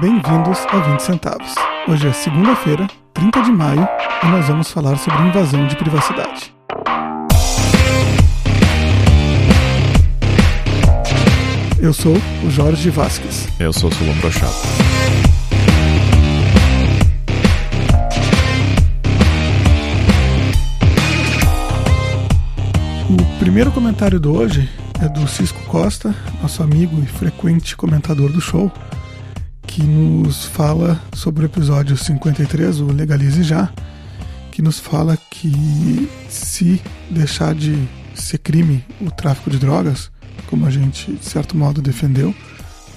Bem-vindos a 20 centavos. Hoje é segunda-feira, 30 de maio, e nós vamos falar sobre invasão de privacidade. Eu sou o Jorge Vasques. Eu sou o Solon Brochado. O primeiro comentário de hoje é do Cisco Costa, nosso amigo e frequente comentador do show, que nos fala sobre o episódio 53, o Legalize Já, que nos fala que se deixar de ser crime o tráfico de drogas, como a gente, de certo modo, defendeu,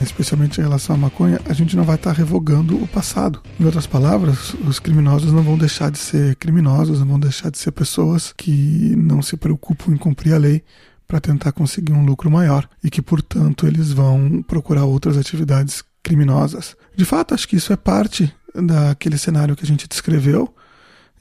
especialmente em relação à maconha, a gente não vai estar revogando o passado. Em outras palavras, os criminosos não vão deixar de ser criminosos, não vão deixar de ser pessoas que não se preocupam em cumprir a lei para tentar conseguir um lucro maior e que, portanto, eles vão procurar outras atividades criminosas. De fato, acho que isso é parte daquele cenário que a gente descreveu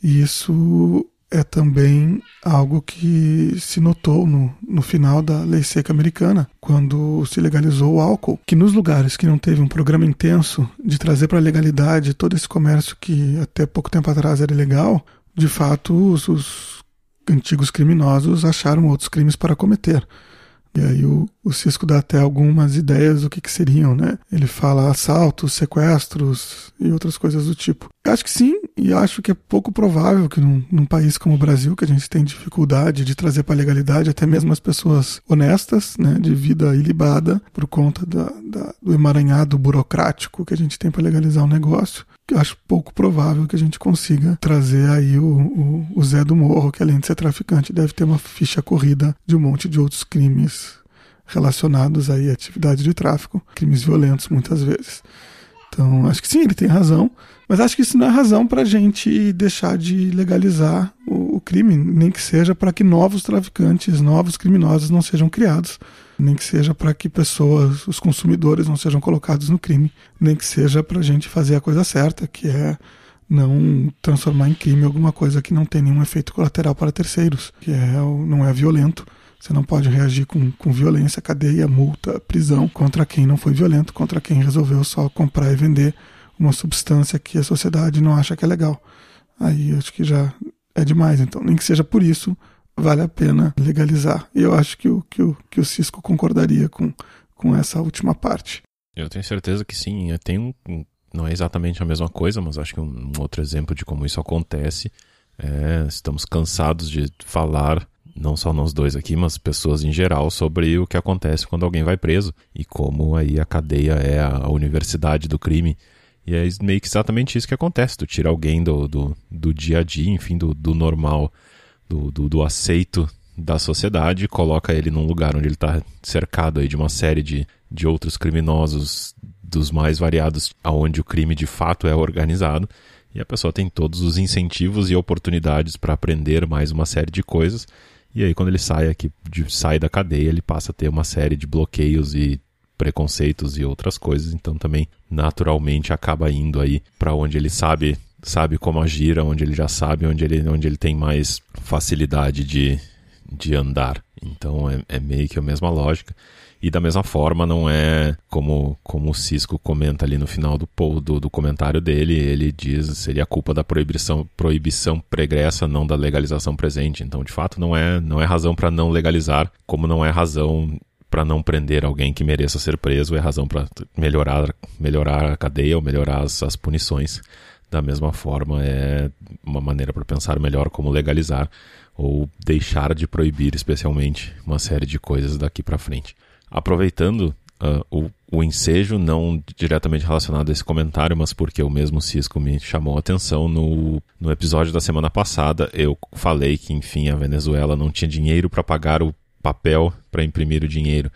e isso é também algo que se notou no, no final da lei seca americana, quando se legalizou o álcool, que nos lugares que não teve um programa intenso de trazer para a legalidade todo esse comércio que até pouco tempo atrás era ilegal, de fato os, os antigos criminosos acharam outros crimes para cometer. E aí o, o Cisco dá até algumas ideias do que, que seriam, né? Ele fala assaltos, sequestros e outras coisas do tipo. Eu acho que sim, e acho que é pouco provável que num, num país como o Brasil, que a gente tem dificuldade de trazer para a legalidade até mesmo as pessoas honestas, né, de vida ilibada, por conta da, da, do emaranhado burocrático que a gente tem para legalizar um negócio, acho pouco provável que a gente consiga trazer aí o, o, o, Zé do Morro, que além de ser traficante, deve ter uma ficha corrida de um monte de outros crimes relacionados aí à atividade de tráfico, crimes violentos muitas vezes. Então, acho que sim, ele tem razão, mas acho que isso não é razão para a gente deixar de legalizar o, o crime, nem que seja para que novos traficantes, novos criminosos não sejam criados nem que seja para que pessoas, os consumidores, não sejam colocados no crime, nem que seja para a gente fazer a coisa certa, que é não transformar em crime alguma coisa que não tem nenhum efeito colateral para terceiros, que é, não é violento. Você não pode reagir com, com violência, cadeia, multa, prisão contra quem não foi violento, contra quem resolveu só comprar e vender uma substância que a sociedade não acha que é legal. Aí acho que já é demais. Então, nem que seja por isso, vale a pena legalizar. E eu acho que o, que o, que o Cisco concordaria com, com essa última parte. Eu tenho certeza que sim. Eu tenho, não é exatamente a mesma coisa, mas acho que um, um outro exemplo de como isso acontece é estamos cansados de falar não só nós dois aqui, mas pessoas em geral, sobre o que acontece quando alguém vai preso e como aí a cadeia é a universidade do crime. E é meio que exatamente isso que acontece. Tu tira alguém do, do, do dia a dia, enfim, do, do normal do, do, do aceito da sociedade, coloca ele num lugar onde ele está cercado aí de uma série de, de outros criminosos dos mais variados, aonde o crime de fato é organizado, e a pessoa tem todos os incentivos e oportunidades para aprender mais uma série de coisas. E aí quando ele sai aqui, de, sai da cadeia, ele passa a ter uma série de bloqueios e preconceitos e outras coisas, então também naturalmente acaba indo aí para onde ele sabe sabe como agir, onde ele já sabe, onde ele, onde ele tem mais facilidade de, de andar. Então é, é meio que a mesma lógica. E da mesma forma, não é como, como o Cisco comenta ali no final do, do, do comentário dele, ele diz seria culpa da proibição, proibição pregressa, não da legalização presente. Então, de fato, não é, não é razão para não legalizar, como não é razão para não prender alguém que mereça ser preso, é razão para melhorar, melhorar a cadeia ou melhorar as, as punições. Da mesma forma, é uma maneira para pensar melhor como legalizar ou deixar de proibir, especialmente, uma série de coisas daqui para frente. Aproveitando uh, o, o ensejo, não diretamente relacionado a esse comentário, mas porque o mesmo Cisco me chamou a atenção no, no episódio da semana passada, eu falei que, enfim, a Venezuela não tinha dinheiro para pagar o papel para imprimir o dinheiro.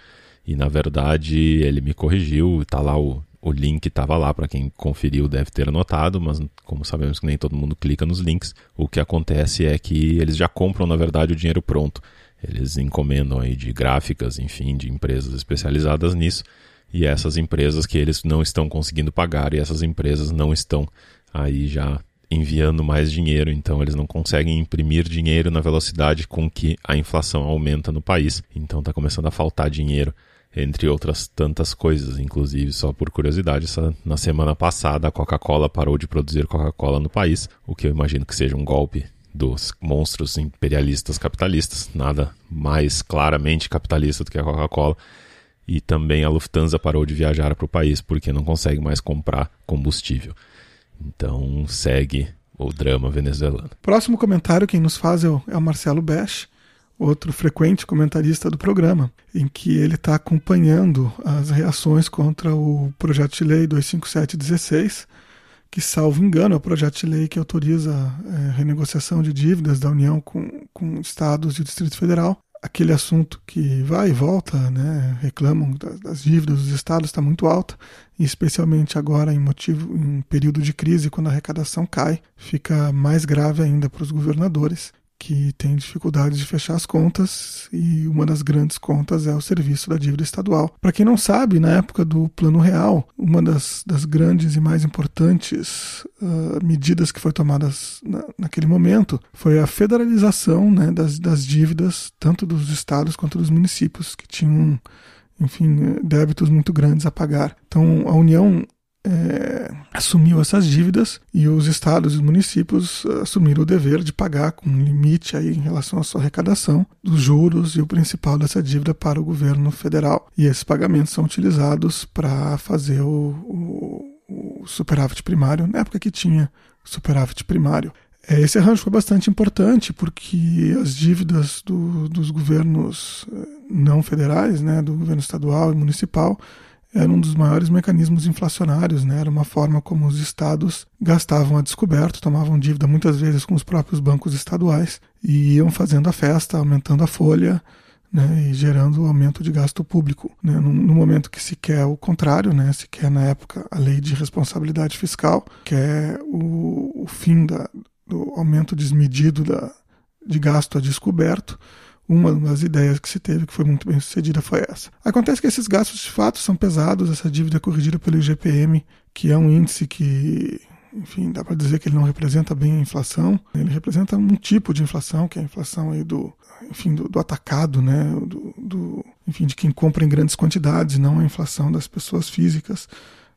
E na verdade ele me corrigiu, está lá o o link estava lá para quem conferiu, deve ter anotado, mas como sabemos que nem todo mundo clica nos links, o que acontece é que eles já compram, na verdade, o dinheiro pronto. Eles encomendam aí de gráficas, enfim, de empresas especializadas nisso, e essas empresas que eles não estão conseguindo pagar e essas empresas não estão aí já enviando mais dinheiro, então eles não conseguem imprimir dinheiro na velocidade com que a inflação aumenta no país. Então está começando a faltar dinheiro entre outras tantas coisas. Inclusive, só por curiosidade, essa, na semana passada a Coca-Cola parou de produzir Coca-Cola no país, o que eu imagino que seja um golpe dos monstros imperialistas capitalistas, nada mais claramente capitalista do que a Coca-Cola. E também a Lufthansa parou de viajar para o país porque não consegue mais comprar combustível. Então segue o drama venezuelano. Próximo comentário, quem nos faz é o, é o Marcelo Besch, outro frequente comentarista do programa, em que ele está acompanhando as reações contra o projeto de lei 25716, que, salvo engano, é o projeto de lei que autoriza é, renegociação de dívidas da União com, com estados e Distrito Federal. Aquele assunto que vai e volta, né, reclamam das, das dívidas dos estados está muito alta, e especialmente agora em motivo em período de crise, quando a arrecadação cai, fica mais grave ainda para os governadores que tem dificuldade de fechar as contas e uma das grandes contas é o serviço da dívida estadual. Para quem não sabe, na época do Plano Real, uma das, das grandes e mais importantes uh, medidas que foi tomadas na, naquele momento foi a federalização né, das, das dívidas, tanto dos estados quanto dos municípios, que tinham enfim, débitos muito grandes a pagar. Então, a União é, assumiu essas dívidas e os estados e os municípios assumiram o dever de pagar com um limite aí em relação à sua arrecadação dos juros e o principal dessa dívida para o governo federal. E esses pagamentos são utilizados para fazer o, o, o superávit primário, na época que tinha superávit primário. É, esse arranjo foi bastante importante porque as dívidas do, dos governos eh, não federais, né, do governo estadual e municipal, era um dos maiores mecanismos inflacionários, né? era uma forma como os estados gastavam a descoberto, tomavam dívida muitas vezes com os próprios bancos estaduais e iam fazendo a festa, aumentando a folha né? e gerando aumento de gasto público. Né? No, no, momento que se quer o contrário, né? se quer na época a lei de responsabilidade fiscal, que é o, o fim da, do aumento desmedido da, de gasto a descoberto, uma das ideias que se teve, que foi muito bem sucedida, foi essa. Acontece que esses gastos de fato são pesados, essa dívida é corrigida pelo IGPM, que é um índice que, enfim, dá para dizer que ele não representa bem a inflação, ele representa um tipo de inflação, que é a inflação aí do, enfim, do, do atacado, né, do, do, enfim, de quem compra em grandes quantidades, não a inflação das pessoas físicas.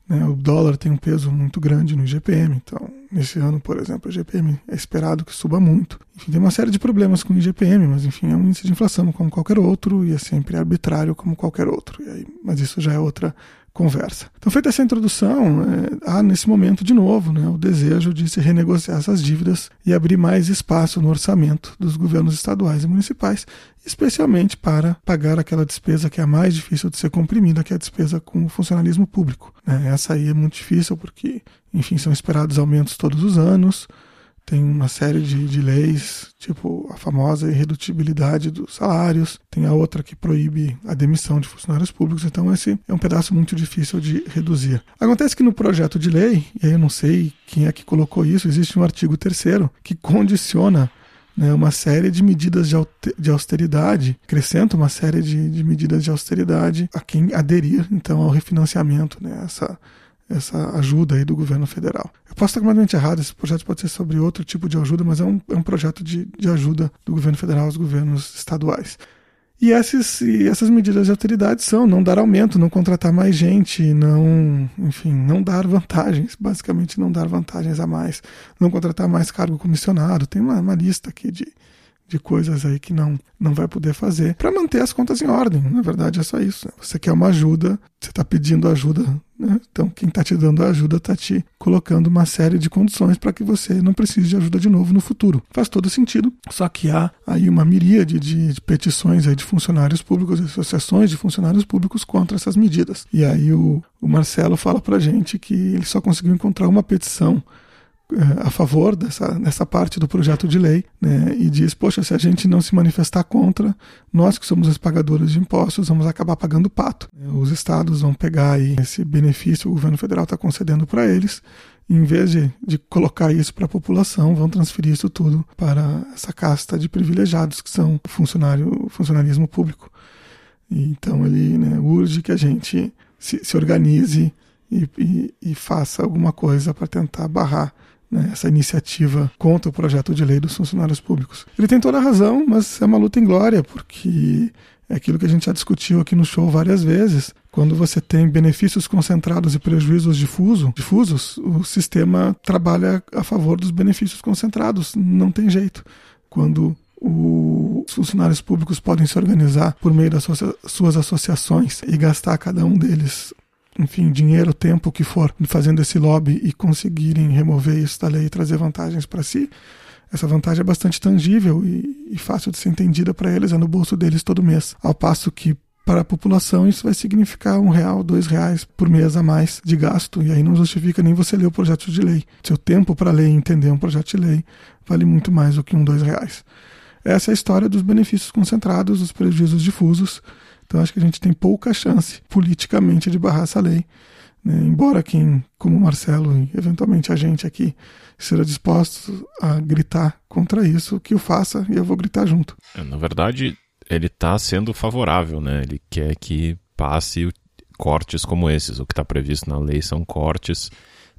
Né? O dólar tem um peso muito grande no IGPM, então nesse ano, por exemplo, o IGPM é esperado que suba muito. Enfim, tem uma série de problemas com o IGPM, mas enfim, é um índice de inflação como qualquer outro e é sempre arbitrário como qualquer outro. Aí, mas isso já é outra conversa. Então, feita essa introdução, é, há nesse momento de novo né, o desejo de se renegociar essas dívidas e abrir mais espaço no orçamento dos governos estaduais e municipais, especialmente para pagar aquela despesa que é a mais difícil de ser comprimida, que é a despesa com o funcionalismo público. Né? Essa aí é muito difícil porque, enfim, são esperados aumentos todos os anos tem uma série de, de leis, tipo a famosa irredutibilidade dos salários, tem a outra que proíbe a demissão de funcionários públicos, então esse é um pedaço muito difícil de reduzir. Acontece que no projeto de lei, e aí eu não sei quem é que colocou isso, existe um artigo terceiro que condiciona né, uma série de medidas de austeridade, acrescenta uma série de, de medidas de austeridade a quem aderir então ao refinanciamento, né, essa essa ajuda aí do governo federal. Eu posso estar completamente errado, esse projeto pode ser sobre outro tipo de ajuda, mas é um, é um projeto de, de ajuda do governo federal aos governos estaduais. E essas, e essas medidas de autoridade são não dar aumento, não contratar mais gente, não, enfim, não dar vantagens, basicamente não dar vantagens a mais, não contratar mais cargo comissionado. Tem uma, uma lista aqui de, de coisas aí que não, não vai poder fazer para manter as contas em ordem. Na verdade, é só isso. Você quer uma ajuda, você está pedindo ajuda, né? então quem está te dando ajuda está te colocando uma série de condições para que você não precise de ajuda de novo no futuro. Faz todo sentido, só que há aí uma miríade de, de petições aí de funcionários públicos, associações de funcionários públicos contra essas medidas. E aí o, o Marcelo fala para gente que ele só conseguiu encontrar uma petição a favor dessa, dessa parte do projeto de lei né, e diz: poxa, se a gente não se manifestar contra, nós que somos os pagadores de impostos vamos acabar pagando pato. Os estados vão pegar aí esse benefício o governo federal está concedendo para eles. Em vez de, de colocar isso para a população, vão transferir isso tudo para essa casta de privilegiados que são funcionário, funcionalismo público. E, então ele né, urge que a gente se, se organize e, e, e faça alguma coisa para tentar barrar né, essa iniciativa contra o projeto de lei dos funcionários públicos. Ele tem toda a razão, mas é uma luta em glória, porque É aquilo que a gente já discutiu aqui no show várias vezes. Quando você tem benefícios concentrados e prejuízos difuso, difusos, o sistema trabalha a favor dos benefícios concentrados. Não tem jeito. Quando os funcionários públicos podem se organizar por meio das suas associações e gastar cada um deles enfim, dinheiro, tempo, o que for, fazendo esse lobby e conseguirem remover isso da lei e trazer vantagens para si, essa vantagem é bastante tangível e, e fácil de ser entendida para eles, é no bolso deles todo mês. Ao passo que para a população isso vai significar um real, dois reais por mês a mais de gasto, e aí não justifica nem você ler o projeto de lei. Seu tempo para ler e entender um projeto de lei vale muito mais do que um, dois reais. Essa é a história dos benefícios concentrados, dos prejuízos difusos. Então acho que a gente tem pouca chance politicamente de barrar essa lei. Né? Embora quem, como o Marcelo e eventualmente a gente aqui, esteja disposto a gritar contra isso, que o faça e eu vou gritar junto. É, na verdade, ele está sendo favorável, né? Ele quer que passe cortes como esses. O que está previsto na lei são cortes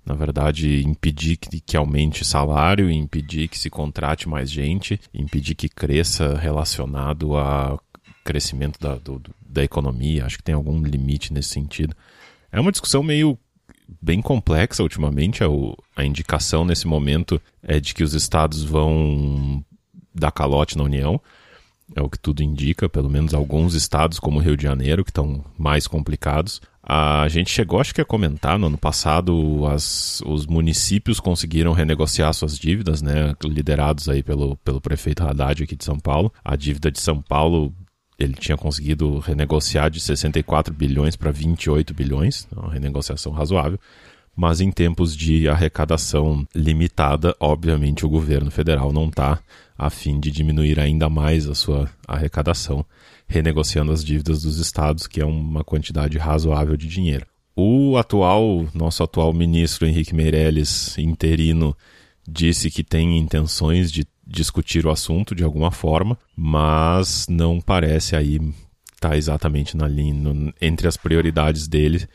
na verdade, impedir que, que aumente salário, impedir que se contrate mais gente, impedir que cresça relacionado ao crescimento da, do, da economia. Acho que tem algum limite nesse sentido. É uma discussão meio bem complexa ultimamente. A, a indicação nesse momento é de que os estados vão dar calote na União. É o que tudo indica, pelo menos alguns estados, como o Rio de Janeiro, que estão mais complicados. A gente chegou, acho que a comentar no ano passado, as, os municípios conseguiram renegociar suas dívidas, né? Liderados aí pelo, pelo prefeito Haddad aqui de São Paulo. A dívida de São Paulo ele tinha conseguido renegociar de 64 bilhões para 28 bilhões, uma renegociação razoável. Mas em tempos de arrecadação limitada, obviamente o governo federal não está a fim de diminuir ainda mais a sua arrecadação renegociando as dívidas dos estados, que é uma quantidade razoável de dinheiro. O atual, nosso atual ministro Henrique Meirelles, interino, disse que tem intenções de discutir o assunto de alguma forma, mas não parece aí estar tá exatamente na linha, no, entre as prioridades dele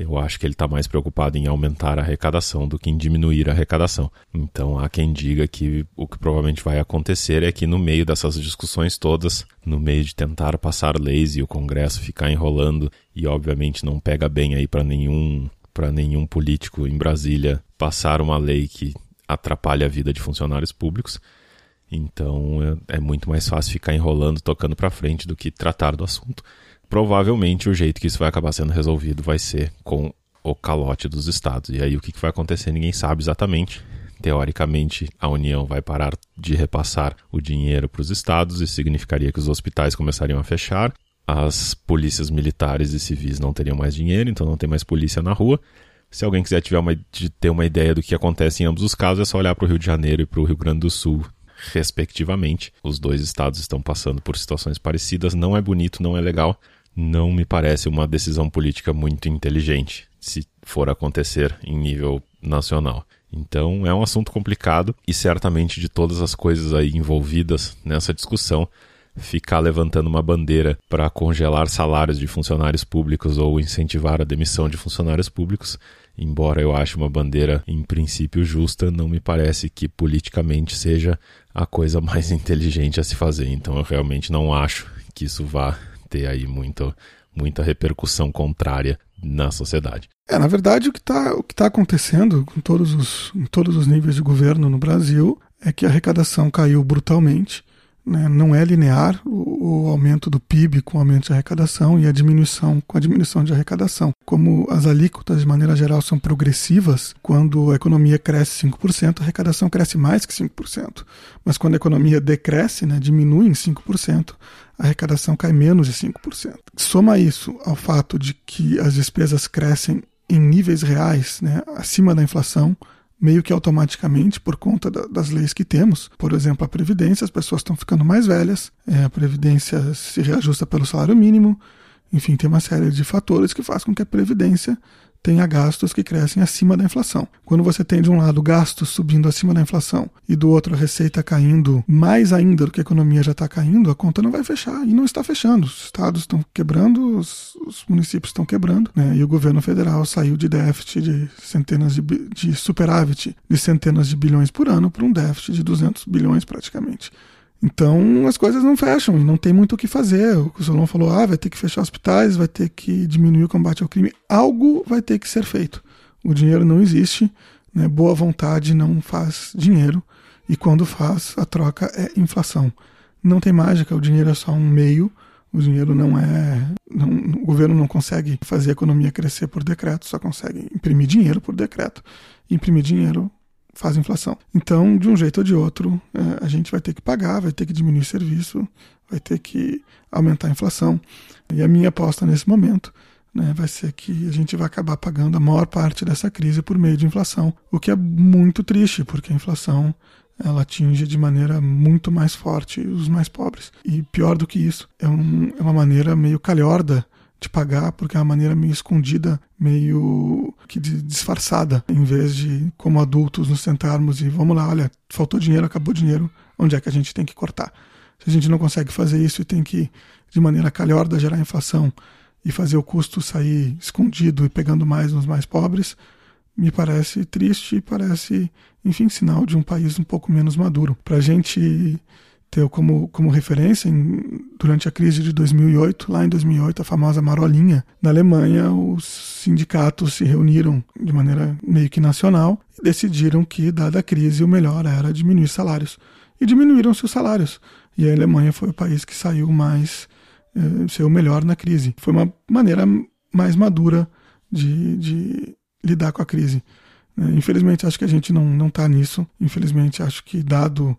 eu acho que ele está mais preocupado em aumentar a arrecadação do que em diminuir a arrecadação. Então há quem diga que o que provavelmente vai acontecer é que no meio dessas discussões todas, no meio de tentar passar leis e o Congresso ficar enrolando e obviamente não pega bem aí para nenhum para nenhum político em Brasília passar uma lei que atrapalha a vida de funcionários públicos. Então é, é muito mais fácil ficar enrolando, tocando para frente do que tratar do assunto provavelmente o jeito que isso vai acabar sendo resolvido vai ser com o calote dos estados. E aí o que vai acontecer ninguém sabe exatamente. Teoricamente, a União vai parar de repassar o dinheiro para os estados, isso significaria que os hospitais começariam a fechar, as polícias militares e civis não teriam mais dinheiro, então não tem mais polícia na rua. Se alguém quiser tiver uma, ter uma ideia do que acontece em ambos os casos, é só olhar para o Rio de Janeiro e para o Rio Grande do Sul, respectivamente. Os dois estados estão passando por situações parecidas. Não é bonito, não é legal, não me parece uma decisão política muito inteligente se for acontecer em nível nacional. Então é um assunto complicado e certamente de todas as coisas aí envolvidas nessa discussão, ficar levantando uma bandeira para congelar salários de funcionários públicos ou incentivar a demissão de funcionários públicos, embora eu ache uma bandeira em princípio justa, não me parece que politicamente seja a coisa mais inteligente a se fazer. Então eu realmente não acho que isso vá ter aí muito, muita repercussão contrária na sociedade. É, na verdade, o que está tá acontecendo com todos os, em todos os níveis de governo no Brasil é que a arrecadação caiu brutalmente né, não é linear o, o, aumento do PIB com o aumento de arrecadação e a diminuição com a diminuição de arrecadação. Como as alíquotas, de maneira geral, são progressivas, quando a economia cresce 5%, a arrecadação cresce mais que 5%. Mas quando a economia decresce, né, diminui em 5%, a arrecadação cai menos de 5%. Soma isso ao fato de que as despesas crescem em níveis reais, né, acima da inflação, meio que automaticamente por conta da, das leis que temos. Por exemplo, a Previdência, as pessoas estão ficando mais velhas, é, a Previdência se reajusta pelo salário mínimo, enfim, tem uma série de fatores que faz com que a Previdência tenha gastos que crescem acima da inflação. Quando você tem de um lado gastos subindo acima da inflação e do outro a receita caindo mais ainda do que a economia já está caindo, a conta não vai fechar e não está fechando. Os estados estão quebrando, os, os municípios estão quebrando, né? e o governo federal saiu de déficit de centenas de, de superávit de centenas de bilhões por ano para um déficit de 200 bilhões praticamente. Então as coisas não fecham e não tem muito o que fazer. O Solon falou: ah, vai ter que fechar hospitais, vai ter que diminuir o combate ao crime. Algo vai ter que ser feito. O dinheiro não existe, né? boa vontade não faz dinheiro e quando faz, a troca é inflação. Não tem mágica, o dinheiro é só um meio. O dinheiro não é. Não, o governo não consegue fazer a economia crescer por decreto, só consegue imprimir dinheiro por decreto. Imprimir dinheiro faz inflação. Então, de um jeito ou de outro, é, a gente vai ter que pagar, vai ter que diminuir serviço, vai ter que aumentar a inflação. E a minha aposta nesse momento né, vai ser que a gente vai acabar pagando a maior parte dessa crise por meio de inflação, o que é muito triste, porque a inflação ela atinge de maneira muito mais forte os mais pobres. E pior do que isso, é, um, é uma maneira meio calhorda de pagar, porque é uma maneira meio escondida, meio que disfarçada, em vez de, como adultos, nos sentarmos e vamos lá, olha, faltou dinheiro, acabou dinheiro, onde é que a gente tem que cortar? Se a gente não consegue fazer isso e tem que, de maneira calhorda, gerar inflação e fazer o custo sair escondido e pegando mais nos mais pobres, me parece triste e parece, enfim, sinal de um país um pouco menos maduro. Para a gente ter como, como referência, em, durante a crise de 2008, lá em 2008, a famosa marolinha, na Alemanha, os sindicatos se reuniram de maneira meio que nacional e decidiram que, dada a crise, o melhor era diminuir salários. E diminuíram-se os salários. E a Alemanha foi o país que saiu mais, eh, saiu melhor na crise. Foi uma maneira mais madura de, de lidar com a crise. Né? Infelizmente, acho que a gente não está nisso. Infelizmente, acho que, dado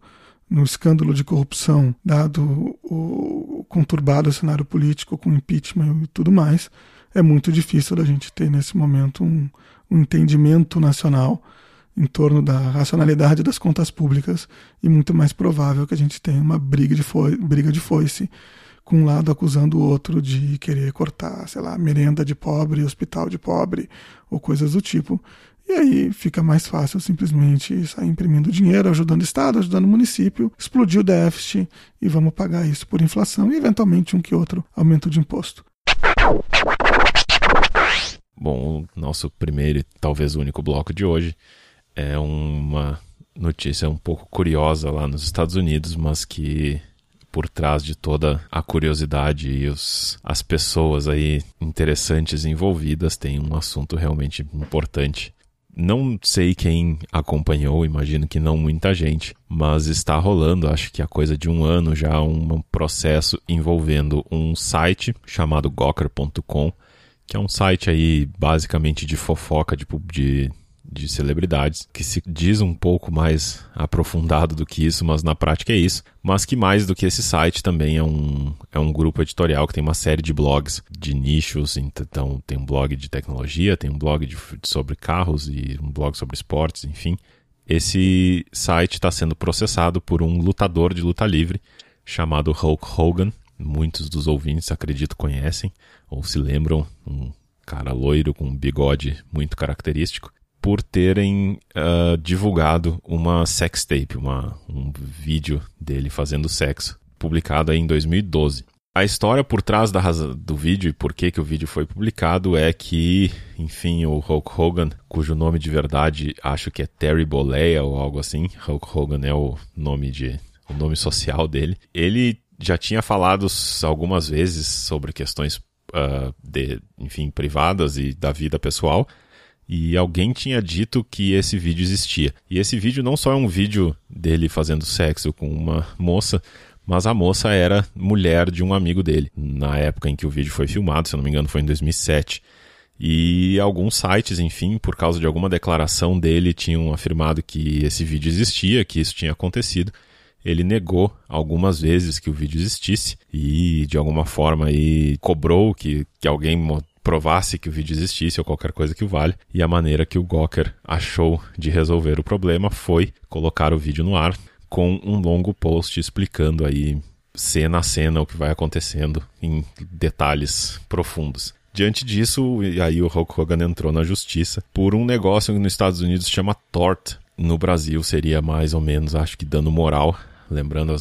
no escândalo de corrupção, dado o conturbado cenário político com impeachment e tudo mais, é muito difícil da gente ter nesse momento um, um entendimento nacional em torno da racionalidade das contas públicas e muito mais provável que a gente tenha uma briga de, foi, briga de foice com um lado acusando o outro de querer cortar, sei lá, merenda de pobre, hospital de pobre ou coisas do tipo, e aí fica mais fácil simplesmente sair imprimindo dinheiro, ajudando o Estado, ajudando o município, explodir o déficit e vamos pagar isso por inflação e eventualmente um que outro aumento de imposto. Bom, o nosso primeiro e talvez único bloco de hoje é uma notícia um pouco curiosa lá nos Estados Unidos, mas que por trás de toda a curiosidade e os, as pessoas aí interessantes envolvidas tem um assunto realmente importante não sei quem acompanhou, imagino que não muita gente, mas está rolando, acho que há coisa de um ano já, um processo envolvendo um site chamado Gawker.com, que é um site aí basicamente de fofoca, de, de de celebridades, que se diz um pouco mais aprofundado do que isso, mas na prática é isso. Mas que mais do que esse site também é um, é um grupo editorial que tem uma série de blogs de nichos. Então tem um blog de tecnologia, tem um blog de, sobre carros e um blog sobre esportes, enfim. Esse site está sendo processado por um lutador de luta livre chamado Hulk Hogan. Muitos dos ouvintes, acredito, conhecem ou se lembram. Um cara loiro com um bigode muito característico por terem uh, divulgado uma sex tape, uma, um vídeo dele fazendo sexo, publicado em 2012. A história por trás da do vídeo e por que, que o vídeo foi publicado é que, enfim, o Hulk Hogan, cujo nome de verdade acho que é Terry Bollea ou algo assim, Hulk Hogan é o nome de o nome social dele. Ele já tinha falado algumas vezes sobre questões uh, de, enfim, privadas e da vida pessoal, e alguém tinha dito que esse vídeo existia. E esse vídeo não só é um vídeo dele fazendo sexo com uma moça, mas a moça era mulher de um amigo dele, na época em que o vídeo foi filmado, se eu não me engano foi em 2007. E alguns sites, enfim, por causa de alguma declaração dele, tinham afirmado que esse vídeo existia, que isso tinha acontecido. Ele negou algumas vezes que o vídeo existisse e, de alguma forma, aí cobrou que, que alguém provasse que o vídeo existisse ou qualquer coisa que o vale. E a maneira que o Gawker achou de resolver o problema foi colocar o vídeo no ar com um longo post explicando aí cena a cena o que vai acontecendo em detalhes profundos. Diante disso, aí o Hulk Hogan entrou na justiça por um negócio que nos Estados Unidos chama tort. No Brasil seria mais ou menos, acho que dano moral lembrando a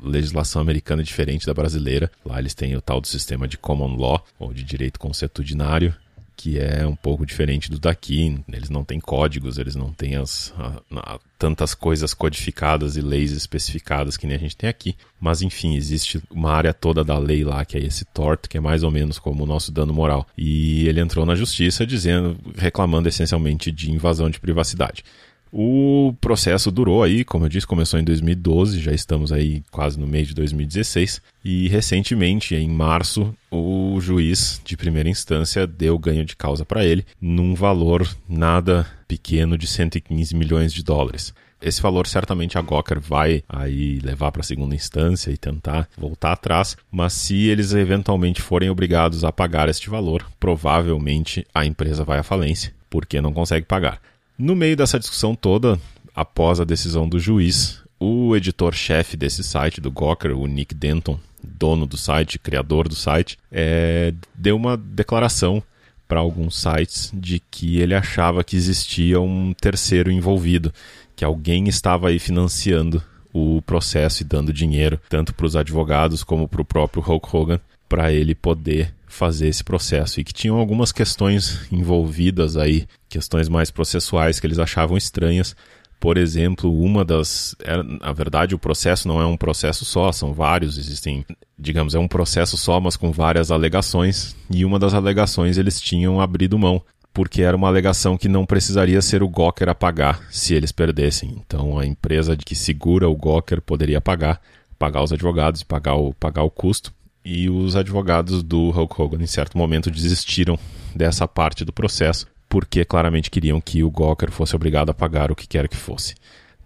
legislação americana é diferente da brasileira. Lá eles têm o tal do sistema de common law, ou de direito consuetudinário, que é um pouco diferente do daqui. Eles não têm códigos, eles não têm as, a, a, tantas coisas codificadas e leis especificadas que nem a gente tem aqui. Mas enfim, existe uma área toda da lei lá que é esse tort, que é mais ou menos como o nosso dano moral. E ele entrou na justiça dizendo, reclamando essencialmente de invasão de privacidade. O processo durou aí, como eu disse, começou em 2012, já estamos aí quase no meio de 2016. E recentemente, em março, o juiz de primeira instância deu ganho de causa para ele, num valor nada pequeno de 115 milhões de dólares. Esse valor certamente a Gawker vai aí levar para a segunda instância e tentar voltar atrás, mas se eles eventualmente forem obrigados a pagar este valor, provavelmente a empresa vai à falência, porque não consegue pagar. No meio dessa discussão toda, após a decisão do juiz, o editor-chefe desse site, do Gawker, o Nick Denton, dono do site, criador do site, é, deu uma declaração para alguns sites de que ele achava que existia um terceiro envolvido, que alguém estava aí financiando o processo e dando dinheiro tanto para os advogados como para o próprio Hulk Hogan para ele poder fazer esse processo e que tinham algumas questões envolvidas aí, questões mais processuais que eles achavam estranhas. Por exemplo, uma das. É, na verdade, o processo não é um processo só, são vários, existem. Digamos, é um processo só, mas com várias alegações. E uma das alegações eles tinham abrido mão, porque era uma alegação que não precisaria ser o Gawker a pagar se eles perdessem. Então, a empresa que segura o Gawker poderia pagar, pagar os advogados e pagar o, pagar o custo e os advogados do Hulk Hogan, em certo momento, desistiram dessa parte do processo, porque claramente queriam que o Gawker fosse obrigado a pagar o que quer que fosse.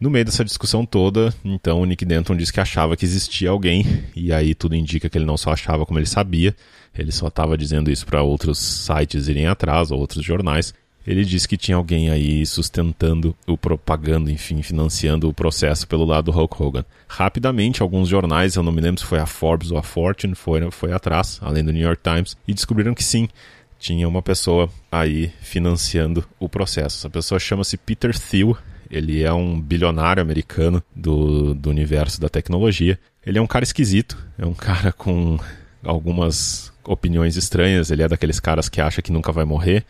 No meio dessa discussão toda, então o Nick Denton disse que achava que existia alguém, e aí tudo indica que ele não só achava como ele sabia, ele só estava dizendo isso para outros sites irem atrás, ou outros jornais, ele disse que tinha alguém aí sustentando o propagando, enfim, financiando o processo pelo lado do Hulk Hogan. Rapidamente, alguns jornais, eu não me lembro se foi a Forbes ou a Fortune, foi, foi atrás, além do New York Times, e descobriram que sim, tinha uma pessoa aí financiando o processo. Essa pessoa chama-se Peter Thiel, ele é um bilionário americano do, do universo da tecnologia. Ele é um cara esquisito, é um cara com algumas opiniões estranhas, ele é daqueles caras que acha que nunca vai morrer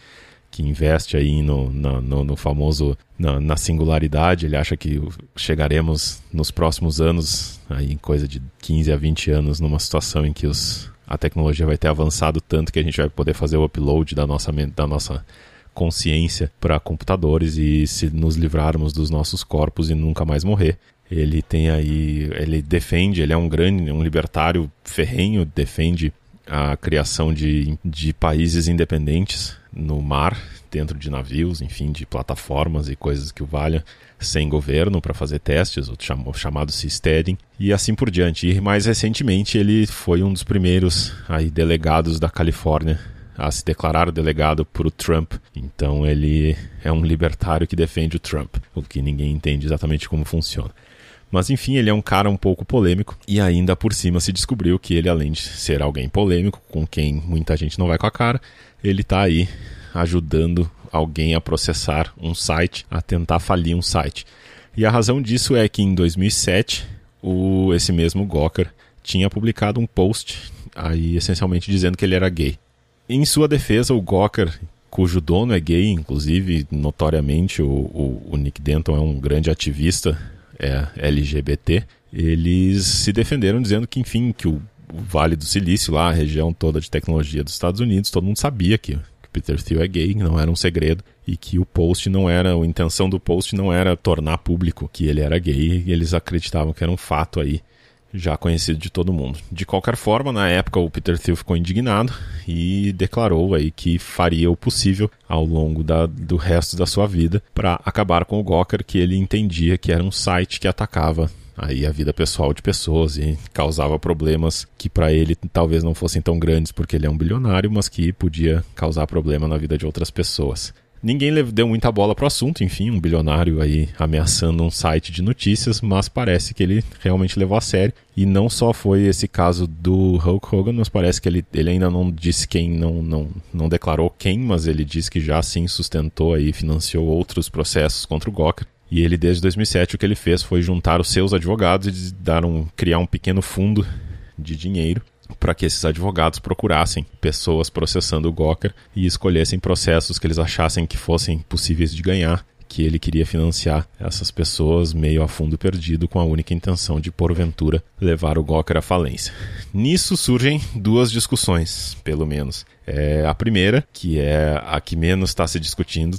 que investe aí no, no, no, famoso na, na, singularidade. Ele acha que chegaremos nos próximos anos, aí em coisa de 15 a 20 anos, numa situação em que os, a tecnologia vai ter avançado tanto que a gente vai poder fazer o upload da nossa, da nossa consciência para computadores e se nos livrarmos dos nossos corpos e nunca mais morrer. Ele tem aí, ele defende, ele é um grande, um libertário ferrenho, defende a criação de, de países independentes no mar, dentro de navios, enfim, de plataformas e coisas que o valham, sem governo para fazer testes, o chamado Seasteading, e assim por diante. E mais recentemente ele foi um dos primeiros aí delegados da Califórnia a se declarar delegado por o Trump. Então ele é um libertário que defende o Trump, o que ninguém entende exatamente como funciona. Mas enfim, ele é um cara um pouco polêmico e ainda por cima se descobriu que ele, além de ser alguém polêmico, com quem muita gente não vai com a cara, ele está aí ajudando alguém a processar um site, a tentar falir um site. E a razão disso é que em 2007, o, esse mesmo Gawker tinha publicado um post aí essencialmente dizendo que ele era gay. Em sua defesa, o Gawker, cujo dono é gay, inclusive notoriamente o, o, o Nick Denton é um grande ativista é, LGBT, eles se defenderam dizendo que, enfim, que o Vale do Silício, lá, a região toda de tecnologia dos Estados Unidos, todo mundo sabia que, que Peter Thiel é gay, não era um segredo, e que o post não era, a intenção do post não era tornar público que ele era gay, e eles acreditavam que era um fato aí já conhecido de todo mundo. De qualquer forma, na época o Peter Thiel ficou indignado e declarou aí que faria o possível ao longo da, do resto da sua vida para acabar com o Gawker, que ele entendia que era um site que atacava aí a vida pessoal de pessoas e causava problemas que para ele talvez não fossem tão grandes porque ele é um bilionário, mas que podia causar problema na vida de outras pessoas. Ninguém deu muita bola pro assunto, enfim, um bilionário aí ameaçando um site de notícias, mas parece que ele realmente levou a sério. E não só foi esse caso do Hulk Hogan, mas parece que ele, ele ainda não disse quem, não, não, não declarou quem, mas ele disse que já sim sustentou aí, financiou outros processos contra o Gawker. E ele, desde 2007, o que ele fez foi juntar os seus advogados e dar um, criar um pequeno fundo de dinheiro para que esses advogados procurassem pessoas processando o Gawker e escolhessem processos que eles achassem que fossem possíveis de ganhar que ele queria financiar essas pessoas meio a fundo perdido com a única intenção de, porventura, levar o Gawker à falência. Nisso surgem duas discussões, pelo menos. É, a primeira, que é a que menos está se discutindo,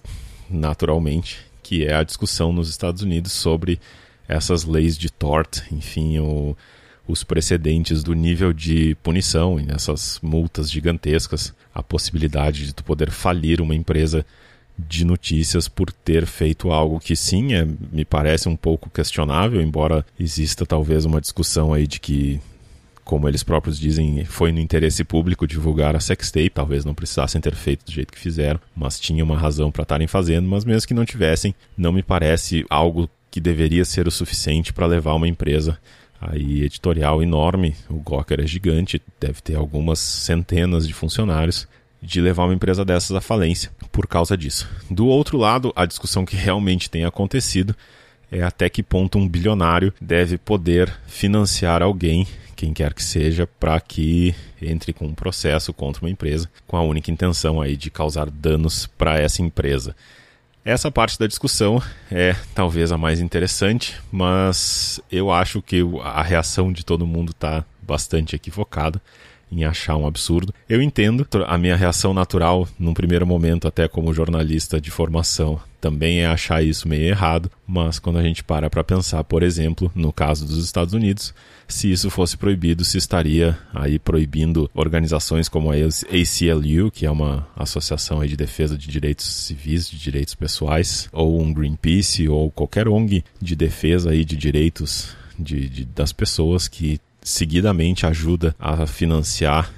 naturalmente, que é a discussão nos Estados Unidos sobre essas leis de tort, enfim, o, os precedentes do nível de punição e nessas multas gigantescas, a possibilidade de tu poder falir uma empresa de notícias por ter feito algo que sim, é, me parece um pouco questionável, embora exista talvez uma discussão aí de que como eles próprios dizem, foi no interesse público divulgar a sextape, talvez não precisassem ter feito do jeito que fizeram, mas tinha uma razão para estarem fazendo, mas mesmo que não tivessem, não me parece algo que deveria ser o suficiente para levar uma empresa aí editorial enorme, o Gawker é gigante, deve ter algumas centenas de funcionários, de levar uma empresa dessas à falência por causa disso. Do outro lado, a discussão que realmente tem acontecido é até que ponto um bilionário deve poder financiar alguém, quem quer que seja, para que entre com um processo contra uma empresa com a única intenção aí de causar danos para essa empresa. Essa parte da discussão é talvez a mais interessante, mas eu acho que a reação de todo mundo está bastante equivocada em achar um absurdo. Eu entendo, a minha reação natural, num primeiro momento, até como jornalista de formação, também é achar isso meio errado, mas quando a gente para para pensar, por exemplo, no caso dos Estados Unidos, se isso fosse proibido, se estaria aí proibindo organizações como a ACLU, que é uma associação de defesa de direitos civis, de direitos pessoais, ou um Greenpeace, ou qualquer ONG de defesa aí de direitos de, de das pessoas que seguidamente ajuda a financiar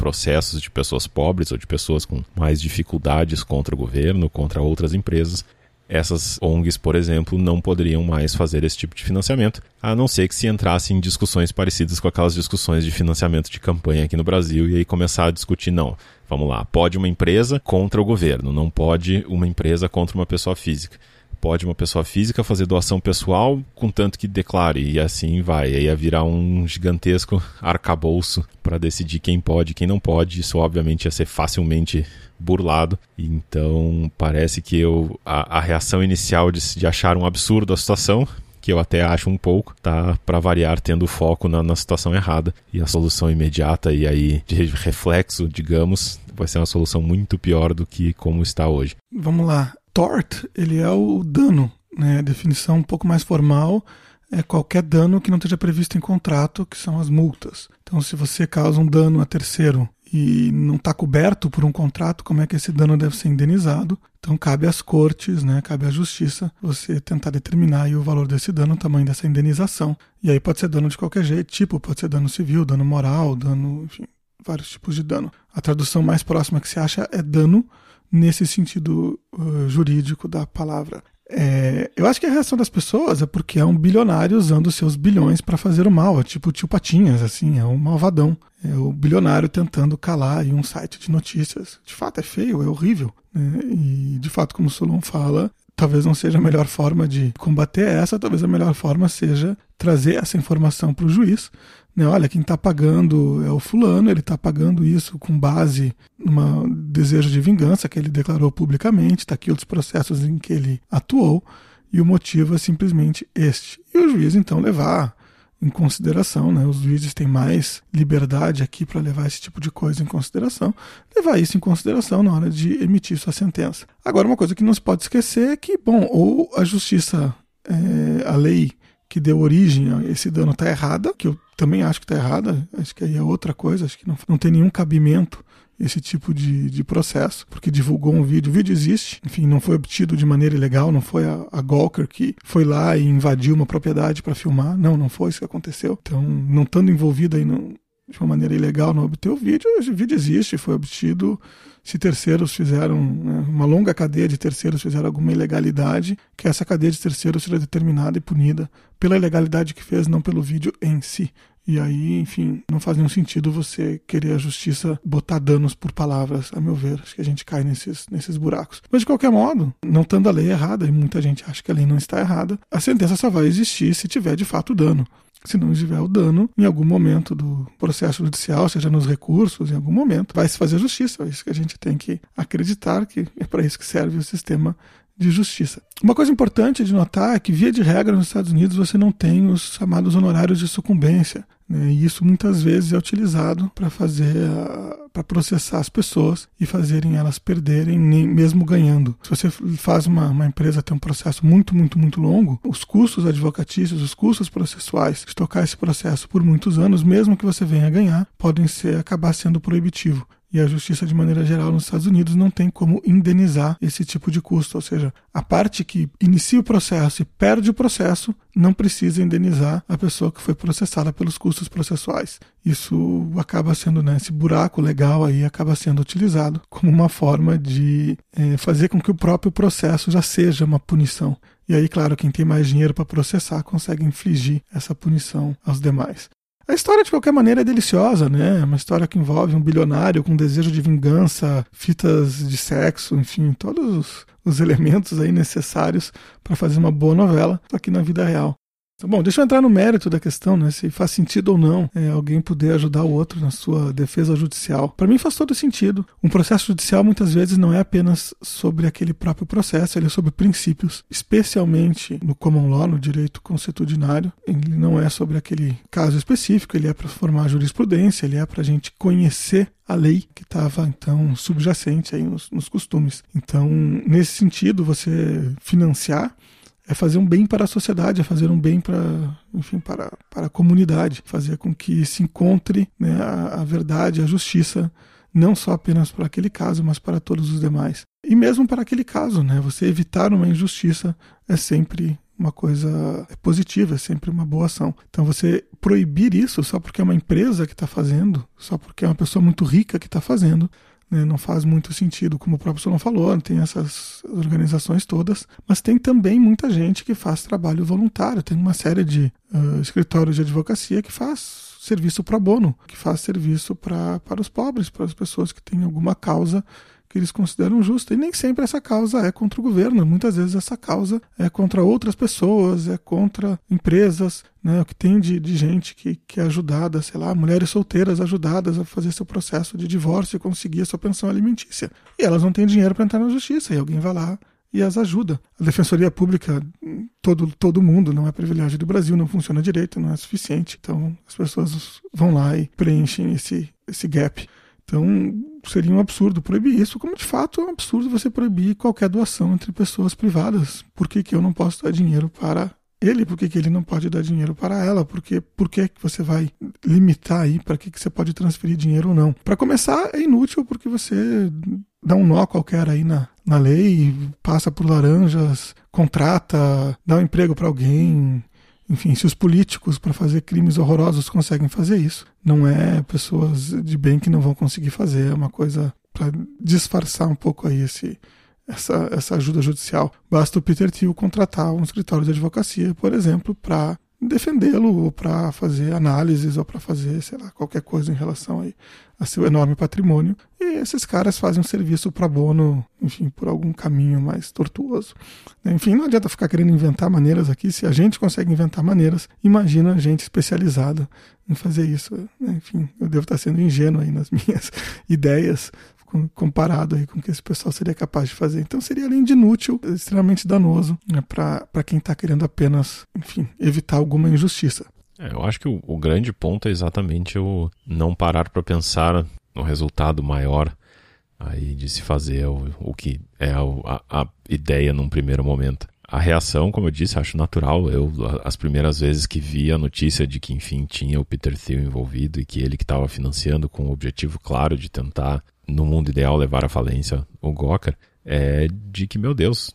processos de pessoas pobres ou de pessoas com mais dificuldades contra o governo, contra outras empresas. Essas ONGs, por exemplo, não poderiam mais fazer esse tipo de financiamento, a não ser que se entrasse em discussões parecidas com aquelas discussões de financiamento de campanha aqui no Brasil e aí começar a discutir, não, vamos lá, pode uma empresa contra o governo, não pode uma empresa contra uma pessoa física pode uma pessoa física fazer doação pessoal, contanto que declare, e assim vai. Aí ia virar um gigantesco arcabouço para decidir quem pode e quem não pode. Isso, obviamente, ia ser facilmente burlado. Então, parece que eu, a, a reação inicial de, de achar um absurdo a situação que eu até acho um pouco, tá para variar tendo foco na, na, situação errada e a solução imediata e aí de reflexo, digamos, vai ser uma solução muito pior do que como está hoje. Vamos lá. Tort, ele é o dano, né? A definição um pouco mais formal é qualquer dano que não esteja previsto em contrato, que são as multas. Então, se você causa um dano a terceiro e não está coberto por um contrato, como é que esse dano deve ser indenizado? Então, cabe às cortes, né, cabe à justiça, você tentar determinar aí o valor desse dano, o tamanho dessa indenização. E aí pode ser dano de qualquer jeito, tipo, pode ser dano civil, dano moral, dano, enfim, vários tipos de dano. A tradução mais próxima que se acha é dano nesse sentido uh, jurídico da palavra. É, eu acho que a reação das pessoas é porque é um bilionário usando seus bilhões para fazer o mal, é tipo o tio Patinhas, assim, é um malvadão. É o bilionário tentando calar em um site de notícias. De fato é feio, é horrível. Né? E de fato, como o Solon fala, talvez não seja a melhor forma de combater essa, talvez a melhor forma seja trazer essa informação para o juiz né, olha, quem está pagando é o fulano, ele está pagando isso com base num desejo de vingança que ele declarou publicamente, está aqui outros processos em que ele atuou, e o motivo é simplesmente este. E o juiz, então, levar em consideração, né? Os juízes têm mais liberdade aqui para levar esse tipo de coisa em consideração, levar isso em consideração na hora de emitir sua sentença. Agora, uma coisa que não se pode esquecer é que, bom, ou a justiça, é, a lei que deu origem a esse dano está errada, que eu também acho que está errada, acho que aí é outra coisa, acho que não, não tem nenhum cabimento esse tipo de, de processo, porque divulgou um vídeo. O vídeo existe, enfim, não foi obtido de maneira ilegal, não foi a, a Gawker que foi lá e invadiu uma propriedade para filmar. Não, não foi isso que aconteceu. Então, não estando envolvido aí no, de uma maneira ilegal, não obter o vídeo, o vídeo existe, foi obtido se terceiros fizeram, né, uma longa cadeia de terceiros fizeram alguma ilegalidade, que essa cadeia de terceiros seja determinada e punida pela ilegalidade que fez, não pelo vídeo em si. E aí, enfim, não faz nenhum sentido você querer a justiça botar danos por palavras, a meu ver. Acho que a gente cai nesses, nesses buracos. Mas, de qualquer modo, não estando a lei errada, e muita gente acha que a lei não está errada, a sentença só vai existir se tiver de fato dano. Se não tiver o dano, em algum momento do processo judicial, seja nos recursos, em algum momento, vai se fazer justiça. É isso que a gente tem que acreditar que é para isso que serve o sistema de justiça. Uma coisa importante de notar é que, via de regra, nos Estados Unidos você não tem os chamados honorários de sucumbência. Né? E isso muitas vezes é utilizado para fazer, para processar as pessoas e fazerem elas perderem, mesmo ganhando. Se você faz uma, uma empresa ter um processo muito, muito, muito longo, os custos advocatícios, os custos processuais de tocar esse processo por muitos anos, mesmo que você venha ganhar, podem ser acabar sendo proibitivo e a justiça, de maneira geral, nos Estados Unidos não tem como indenizar esse tipo de custo. Ou seja, a parte que inicia o processo e perde o processo não precisa indenizar a pessoa que foi processada pelos custos processuais. Isso acaba sendo, né, esse buraco legal aí acaba sendo utilizado como uma forma de é, fazer com que o próprio processo já seja uma punição. E aí, claro, quem tem mais dinheiro para processar consegue infligir essa punição aos demais. A história, de qualquer maneira, é deliciosa, né? É uma história que envolve um bilionário com desejo de vingança, fitas de sexo, enfim, todos os, os elementos aí necessários para fazer uma boa novela aqui na vida real. Tá bom, deixa eu entrar no mérito da questão, né? Se faz sentido ou não é, alguém poder ajudar o outro na sua defesa judicial. Para mim faz todo sentido. Um processo judicial muitas vezes não é apenas sobre aquele próprio processo, ele é sobre princípios, especialmente no common law, no direito consuetudinário. Ele não é sobre aquele caso específico, ele é para formar jurisprudência, ele é para a gente conhecer a lei que estava então subjacente aí nos, nos costumes. Então, nesse sentido, você financiar é fazer um bem para a sociedade, é fazer um bem para, enfim, para, para a comunidade, fazer com que se encontre né, a, a verdade, a justiça, não só apenas para aquele caso, mas para todos os demais. E mesmo para aquele caso, né, você evitar uma injustiça é sempre uma coisa positiva, é sempre uma boa ação. Então você proibir isso só porque é uma empresa que está fazendo, só porque é uma pessoa muito rica que está fazendo, né, não faz muito sentido, como o próprio Solon falou, tem essas organizações todas, mas tem também muita gente que faz trabalho voluntário, tem uma série de uh, escritórios de advocacia que faz serviço para bono, que faz serviço pra, para os pobres, para as pessoas que têm alguma causa que eles consideram justa. E nem sempre essa causa é contra o governo, muitas vezes essa causa é contra outras pessoas, é contra empresas, né? O que tem de, de gente que, que é ajudada, sei lá, mulheres solteiras ajudadas a fazer seu processo de divórcio e conseguir a sua pensão alimentícia. E elas não têm dinheiro para entrar na justiça, e alguém vai lá e as ajuda. A Defensoria Pública, todo, todo mundo, não é privilégio do Brasil, não funciona direito, não é suficiente. Então as pessoas vão lá e preenchem esse, esse gap. Então, seria um absurdo proibir isso, como de fato é um absurdo você proibir qualquer doação entre pessoas privadas. Por que, que eu não posso dar dinheiro para ele? Por que, que ele não pode dar dinheiro para ela? Porque, por que, que você vai limitar aí para que, que você pode transferir dinheiro ou não? Para começar, é inútil porque você dá um nó qualquer aí na, na lei, passa por laranjas, contrata, dá um emprego para alguém, enfim, se os políticos, para fazer crimes horrorosos, conseguem fazer isso, não é pessoas de bem que não vão conseguir fazer, é uma coisa para disfarçar um pouco aí esse, essa, essa ajuda judicial. Basta o Peter Thiel contratar um escritório de advocacia, por exemplo, para defendê-lo ou para fazer análises ou para fazer, sei lá, qualquer coisa em relação aí a seu enorme patrimônio. E esses caras fazem um serviço para bono, enfim, por algum caminho mais tortuoso. Enfim, não adianta ficar querendo inventar maneiras aqui. Se a gente consegue inventar maneiras, imagina a gente especializada em fazer isso. Enfim, eu devo estar sendo ingênuo aí nas minhas ideias, comparado aí com o que esse pessoal seria capaz de fazer. Então seria além de inútil, extremamente danoso né, para quem está querendo apenas, enfim, evitar alguma injustiça. É, eu acho que o, o, grande ponto é exatamente o não parar para pensar no resultado maior aí de se fazer o, o que é a, a, ideia num primeiro momento. A reação, como eu disse, acho natural. Eu, as primeiras vezes que vi a notícia de que, enfim, tinha o Peter Thiel envolvido e que ele que estava financiando com o objetivo claro de tentar no mundo ideal, levar à falência o Gawker, é de que, meu Deus,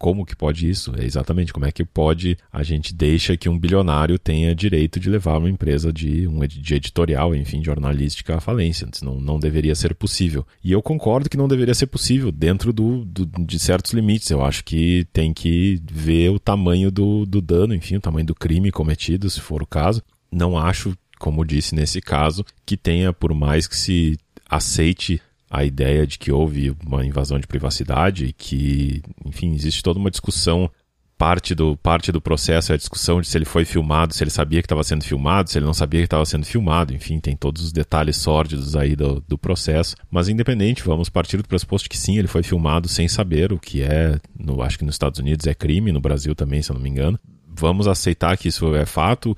como que pode isso? É exatamente como é que pode a gente deixa que um bilionário tenha direito de levar uma empresa de, um, de editorial, enfim, jornalística à falência. Não, não deveria ser possível. E eu concordo que não deveria ser possível dentro do, do de certos limites. Eu acho que tem que ver o tamanho do, do dano, enfim, o tamanho do crime cometido, se for o caso. Não acho, como disse nesse caso, que tenha, por mais que se aceite a ideia de que houve uma invasão de privacidade e que, enfim, existe toda uma discussão parte do, parte do processo é a discussão de se ele foi filmado, se ele sabia que estava sendo filmado, se ele não sabia que estava sendo filmado, enfim, tem todos os detalhes sórdidos aí do, do processo. Mas independente, vamos partir do pressuposto que sim, ele foi filmado sem saber o que é, no, acho que nos Estados Unidos é crime, no Brasil também, se eu não me engano. Vamos aceitar que isso é fato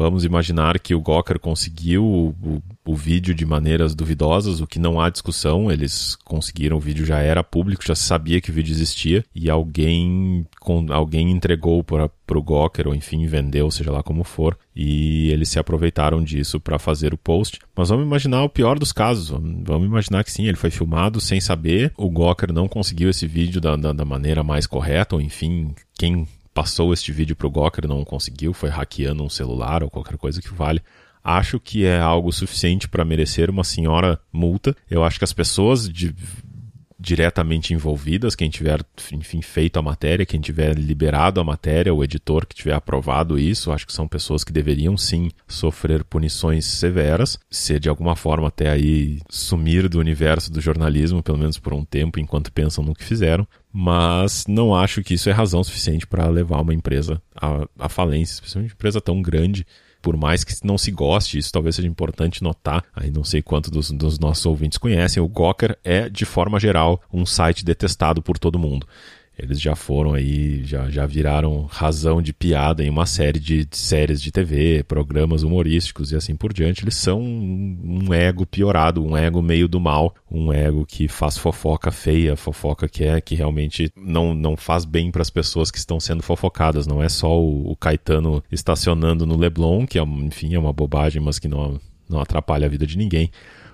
Vamos imaginar que o Gawker conseguiu o, o, vídeo de maneiras duvidosas, o que não há discussão, eles conseguiram, o vídeo já era público, já sabia que o vídeo existia, e alguém, com, alguém entregou para o Gawker, ou enfim, vendeu, seja lá como for, e eles se aproveitaram disso para fazer o post. Mas vamos imaginar o pior dos casos, vamos imaginar que sim, ele foi filmado sem saber, o Gawker não conseguiu esse vídeo da, da, da maneira mais correta, ou enfim, quem passou este vídeo para o Gawker, não conseguiu, foi hackeando um celular ou qualquer coisa que vale. Acho que é algo suficiente para merecer uma senhora multa. Eu acho que as pessoas de, diretamente envolvidas, quem tiver, enfim, feito a matéria, quem tiver liberado a matéria, o editor que tiver aprovado isso, acho que são pessoas que deveriam sim sofrer punições severas, ser de alguma forma até aí sumir do universo do jornalismo, pelo menos por um tempo, enquanto pensam no que fizeram. Mas não acho que isso é razão suficiente para levar uma empresa à, à falência, especialmente uma empresa tão grande por mais que não se goste, isso talvez seja importante notar, aí não sei quanto dos, dos nossos ouvintes conhecem, o Gawker é, de forma geral, um site detestado por todo mundo. Eles já foram aí, já, já viraram razão de piada em uma série de, de séries de TV, programas humorísticos e assim por diante. Eles são um, um, ego piorado, um ego meio do mal, um ego que faz fofoca feia, fofoca que é que realmente não, não faz bem para as pessoas que estão sendo fofocadas. Não é só o, o Caetano estacionando no Leblon, que é, enfim, é uma bobagem, mas que não, não atrapalha a vida de ninguém.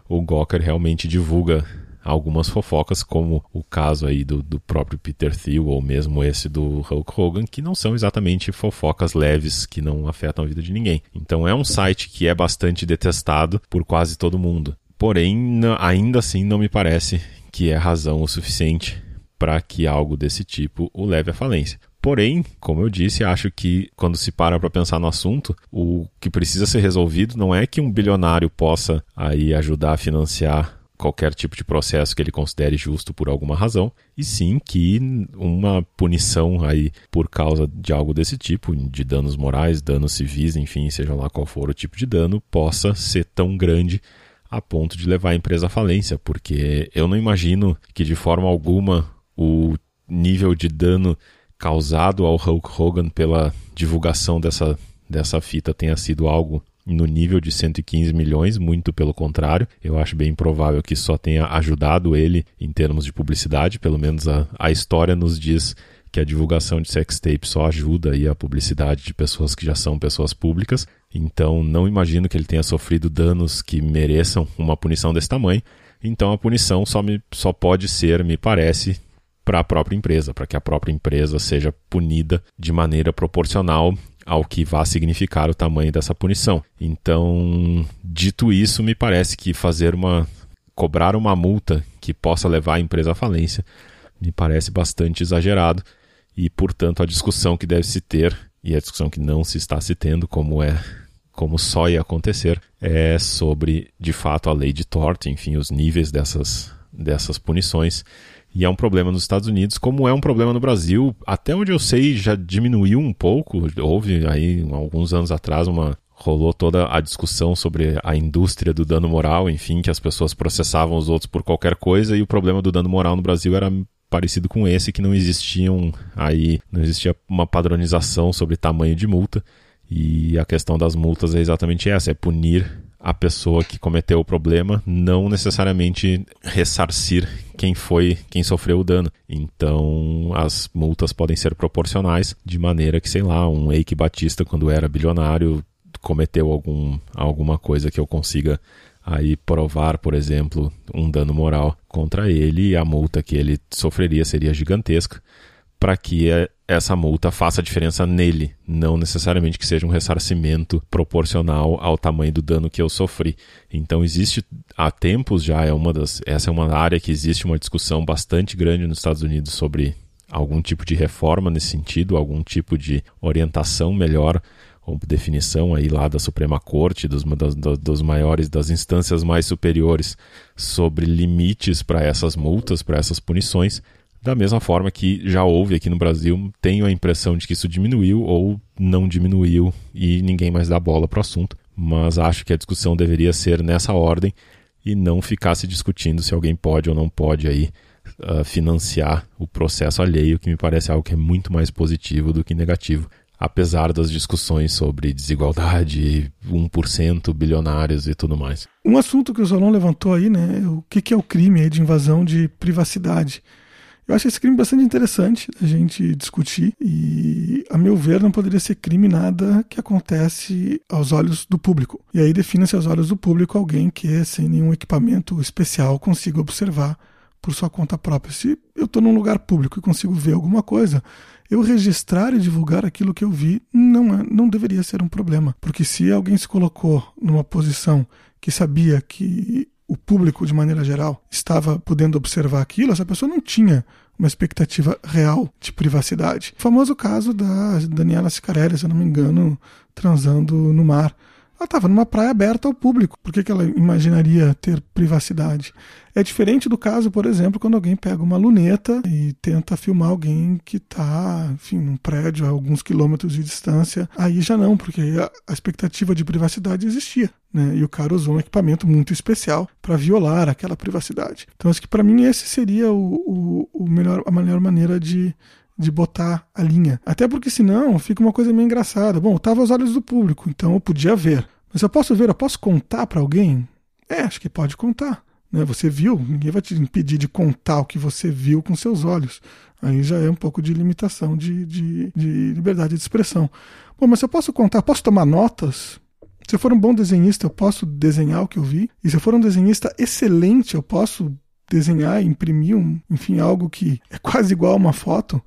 O Gawker realmente divulga algumas fofocas, como o caso aí do, do próprio Peter Thiel, ou mesmo esse do Hulk Hogan, que não são exatamente fofocas leves que não afetam a vida de ninguém. Então é um site que é bastante detestado por quase todo mundo. Porém, ainda assim não me parece que é razão o suficiente para que algo desse tipo o leve à falência. Porém, como eu disse, acho que quando se para para pensar no assunto, o que precisa ser resolvido não é que um bilionário possa aí ajudar a financiar qualquer tipo de processo que ele considere justo por alguma razão, e sim que uma punição aí por causa de algo desse tipo, de danos morais, danos civis, enfim, seja lá qual for o tipo de dano, possa ser tão grande a ponto de levar a empresa à falência, porque eu não imagino que de forma alguma o nível de dano causado ao Hulk Hogan pela divulgação dessa, dessa fita tenha sido algo no nível de 115 milhões, muito pelo contrário. Eu acho bem provável que só tenha ajudado ele em termos de publicidade, pelo menos a, a história nos diz que a divulgação de sextape só ajuda aí a publicidade de pessoas que já são pessoas públicas. Então, não imagino que ele tenha sofrido danos que mereçam uma punição desse tamanho. Então, a punição só, me, só pode ser, me parece, para a própria empresa, para que a própria empresa seja punida de maneira proporcional ao que vá significar o tamanho dessa punição. Então, dito isso, me parece que fazer uma cobrar uma multa que possa levar a empresa à falência me parece bastante exagerado e, portanto, a discussão que deve se ter e a discussão que não se está se tendo, como é como só ia acontecer, é sobre, de fato, a lei de Tort, enfim, os níveis dessas, dessas punições e é um problema nos Estados Unidos, como é um problema no Brasil. Até onde eu sei, já diminuiu um pouco. Houve aí, alguns anos atrás, uma rolou toda a discussão sobre a indústria do dano moral, enfim, que as pessoas processavam os outros por qualquer coisa, e o problema do dano moral no Brasil era parecido com esse, que não existiam aí, não existia uma padronização sobre tamanho de multa. E a questão das multas é exatamente essa, é punir a pessoa que cometeu o problema, não necessariamente ressarcir quem foi, quem sofreu o dano. Então, as multas podem ser proporcionais, de maneira que, sei lá, um Eike Batista, quando era bilionário, cometeu algum, alguma coisa que eu consiga aí provar, por exemplo, um dano moral contra ele, e a multa que ele sofreria seria gigantesca para que essa multa faça diferença nele, não necessariamente que seja um ressarcimento proporcional ao tamanho do dano que eu sofri. Então existe há tempos já é uma das essa é uma área que existe uma discussão bastante grande nos Estados Unidos sobre algum tipo de reforma nesse sentido, algum tipo de orientação melhor ou definição aí lá da Suprema Corte, dos, dos, dos maiores, das instâncias mais superiores sobre limites para essas multas, para essas punições, Da mesma forma que já houve aqui no Brasil, tenho a impressão de que isso diminuiu ou não diminuiu e ninguém mais dá bola para o assunto. Mas acho que a discussão deveria ser nessa ordem e não ficar se discutindo se alguém pode ou não pode aí uh, financiar o processo alheio, que me parece algo que é muito mais positivo do que negativo apesar das discussões sobre desigualdade, 1%, bilionários e tudo mais. Um assunto que o Zolon levantou aí, né, o que é o crime de invasão de privacidade. Eu acho esse crime bastante interessante a gente discutir e, a meu ver, não poderia ser crime nada que acontece aos olhos do público. E aí define-se aos olhos do público alguém que, sem nenhum equipamento especial, consiga observar por sua conta própria. Se eu estou num lugar público e consigo ver alguma coisa, eu registrar e divulgar aquilo que eu vi não, é, não deveria ser um problema. Porque se alguém se colocou numa posição que sabia que o público, de maneira geral, estava podendo observar aquilo, essa pessoa não tinha uma expectativa real de privacidade. O famoso caso da Daniela Sicarelli, se eu não me engano, transando no mar. Ela estava numa praia aberta ao público. Por que, que ela imaginaria ter privacidade? É diferente do caso, por exemplo, quando alguém pega uma luneta e tenta filmar alguém que está, enfim, num prédio a alguns quilômetros de distância. Aí já não, porque a, expectativa de privacidade existia. Né? E o cara usou um equipamento muito especial para violar aquela privacidade. Então, acho que para mim esse seria o, o, o melhor, a melhor maneira de de botar a linha. Até porque senão fica uma coisa meio engraçada. Bom, estava aos olhos do público, então eu podia ver. Mas eu posso ver, eu posso contar para alguém? É, acho que pode contar. Né? Você viu, ninguém vai te impedir de contar o que você viu com seus olhos. Aí já é um pouco de limitação de, de, de liberdade de expressão. Bom, mas eu posso contar, posso tomar notas? Se eu for um bom desenhista, eu posso desenhar o que eu vi. E se eu for um desenhista excelente, eu posso desenhar, imprimir, um, enfim, algo que é quase igual a uma foto.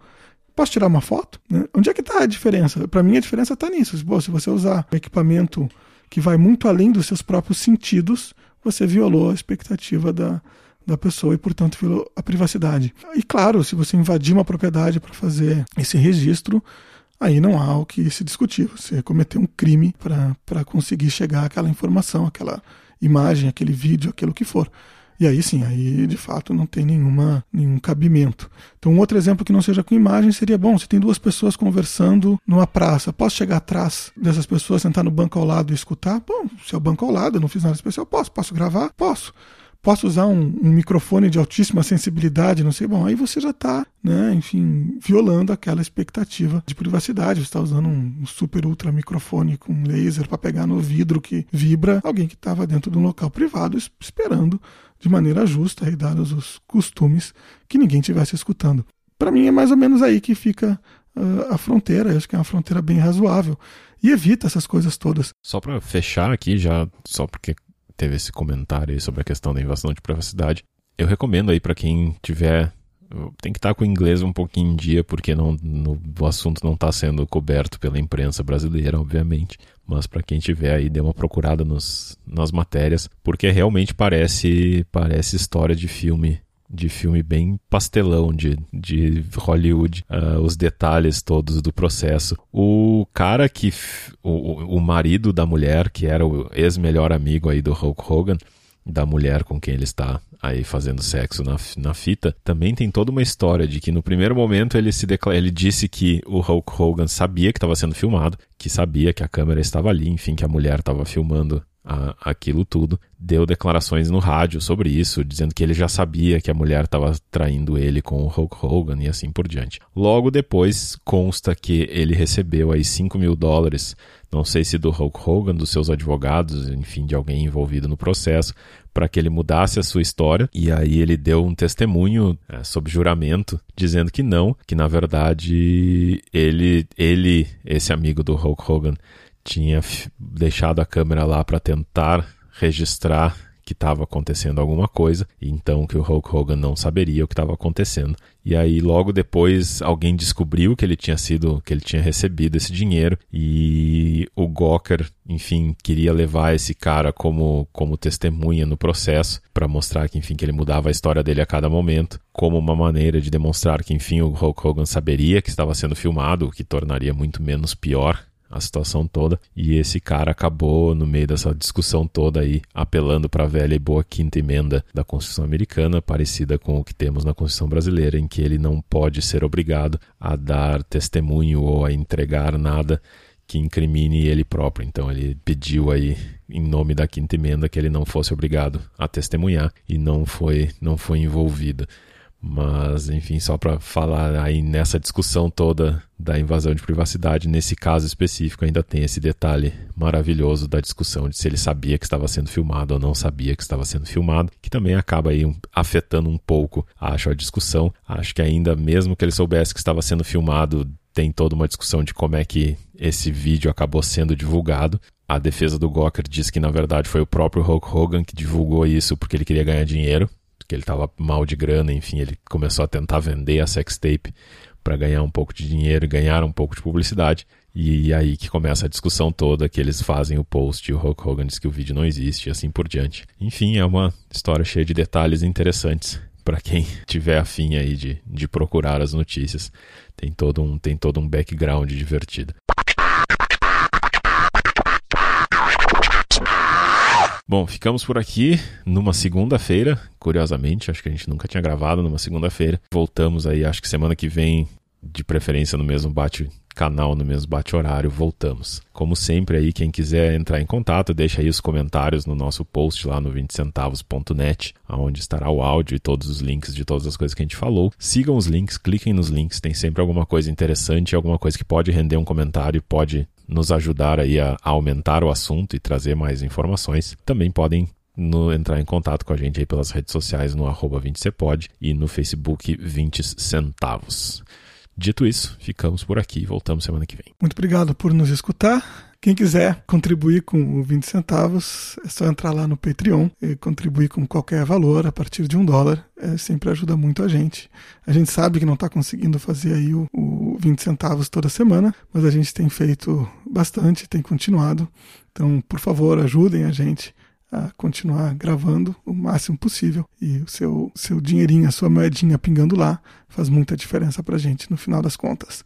Posso tirar uma foto? Né? Onde é que está a diferença? Para mim, a diferença está nisso. se você usar um equipamento que vai muito além dos seus próprios sentidos, você violou a expectativa da, da pessoa e, portanto, violou a privacidade. E, claro, se você invadir uma propriedade para fazer esse registro, aí não há o que se discutir. Você cometeu um crime para conseguir chegar àquela informação, aquela imagem, aquele vídeo, aquilo que for. E aí sim, aí de fato não tem nenhuma, nenhum cabimento. Então, um outro exemplo que não seja com imagem seria: bom, se tem duas pessoas conversando numa praça, posso chegar atrás dessas pessoas, sentar no banco ao lado e escutar? Bom, se é o banco ao lado, eu não fiz nada especial, posso. Posso gravar? Posso posso usar um, um, microfone de altíssima sensibilidade, não sei, bom, aí você já está, né, enfim, violando aquela expectativa de privacidade. Você está usando um super ultra microfone com laser para pegar no vidro que vibra alguém que estava dentro de um local privado esperando de maneira justa e dados os costumes que ninguém tivesse escutando. Para mim é mais ou menos aí que fica uh, a fronteira. Eu acho que é uma fronteira bem razoável e evita essas coisas todas. Só para fechar aqui, já só porque teve esse comentário aí sobre a questão da invasão de privacidade. Eu recomendo aí para quem tiver tem que estar tá com o inglês um pouquinho em dia, porque não, no, o assunto não está sendo coberto pela imprensa brasileira, obviamente. Mas para quem tiver aí, dê uma procurada nos, nas matérias, porque realmente parece, parece história de filme de filme bem pastelão de, de Hollywood, uh, os detalhes todos do processo. O cara que. O, o marido da mulher, que era o ex-melhor amigo aí do Hulk Hogan, da mulher com quem ele está aí fazendo sexo na, na fita, também tem toda uma história de que no primeiro momento ele se declara, ele disse que o Hulk Hogan sabia que estava sendo filmado, que sabia que a câmera estava ali, enfim, que a mulher estava filmando a, aquilo tudo, deu declarações no rádio sobre isso, dizendo que ele já sabia que a mulher estava traindo ele com o Hulk Hogan e assim por diante. Logo depois consta que ele recebeu aí 5 mil dólares, não sei se do Hulk Hogan, dos seus advogados, enfim, de alguém envolvido no processo, para que ele mudasse a sua história. E aí ele deu um testemunho é, sob juramento, dizendo que não, que na verdade ele, ele, esse amigo do Hulk Hogan, tinha deixado a câmera lá para tentar registrar que estava acontecendo alguma coisa, então que o Hulk Hogan não saberia o que estava acontecendo. E aí logo depois alguém descobriu que ele tinha sido, que ele tinha recebido esse dinheiro e o Gawker, enfim, queria levar esse cara como como testemunha no processo para mostrar que enfim que ele mudava a história dele a cada momento, como uma maneira de demonstrar que enfim o Hulk Hogan saberia que estava sendo filmado, o que tornaria muito menos pior a situação toda. E esse cara acabou, no meio dessa discussão toda aí, apelando para a velha e boa quinta emenda da Constituição americana, parecida com o que temos na Constituição brasileira, em que ele não pode ser obrigado a dar testemunho ou a entregar nada que incrimine ele próprio. Então ele pediu aí em nome da quinta emenda que ele não fosse obrigado a testemunhar e não foi não foi envolvido. Mas, enfim, só para falar aí nessa discussão toda da invasão de privacidade, nesse caso específico, ainda tem esse detalhe maravilhoso da discussão de se ele sabia que estava sendo filmado ou não sabia que estava sendo filmado, que também acaba aí afetando um pouco, acho, a discussão. Acho que ainda, mesmo que ele soubesse que estava sendo filmado, tem toda uma discussão de como é que esse vídeo acabou sendo divulgado. A defesa do Gawker diz que, na verdade, foi o próprio Hulk Hogan que divulgou isso porque ele queria ganhar dinheiro que ele estava mal de grana, enfim, ele começou a tentar vender a sextape para ganhar um pouco de dinheiro e ganhar um pouco de publicidade. E aí que começa a discussão toda, que eles fazem o post e o Hulk Hogan diz que o vídeo não existe e assim por diante. Enfim, é uma história cheia de detalhes interessantes para quem tiver afim aí de, de procurar as notícias. Tem todo um, tem todo um background divertido. Bom, ficamos por aqui numa segunda-feira, curiosamente, acho que a gente nunca tinha gravado numa segunda-feira. Voltamos aí, acho que semana que vem, de preferência no mesmo bate canal, no mesmo bate horário, voltamos. Como sempre aí, quem quiser entrar em contato, deixa aí os comentários no nosso post lá no 20centavos.net, onde estará o áudio e todos os links de todas as coisas que a gente falou. Sigam os links, cliquem nos links, tem sempre alguma coisa interessante, alguma coisa que pode render um comentário, pode nos ajudar aí a, aumentar o assunto e trazer mais informações, também podem no, entrar em contato com a gente aí pelas redes sociais no arroba 20cepod e no Facebook 20 centavos. Dito isso, ficamos por aqui e voltamos semana que vem. Muito obrigado por nos escutar. Quem quiser contribuir com 20 centavos, é só entrar lá no Patreon e contribuir com qualquer valor a partir de um dólar. É, sempre ajuda muito a gente. A gente sabe que não está conseguindo fazer aí o, o 20 centavos toda semana, mas a gente tem feito bastante, tem continuado. Então, por favor, ajudem a gente a continuar gravando o máximo possível. E o seu, seu dinheirinho, a sua moedinha pingando lá, faz muita diferença para a gente no final das contas.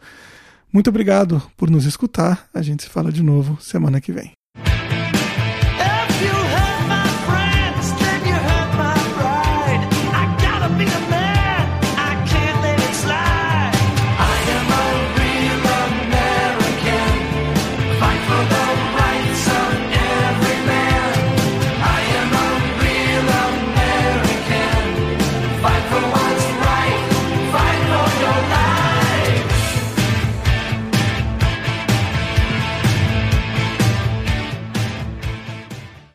Muito obrigado por nos escutar. A gente se fala de novo semana que vem.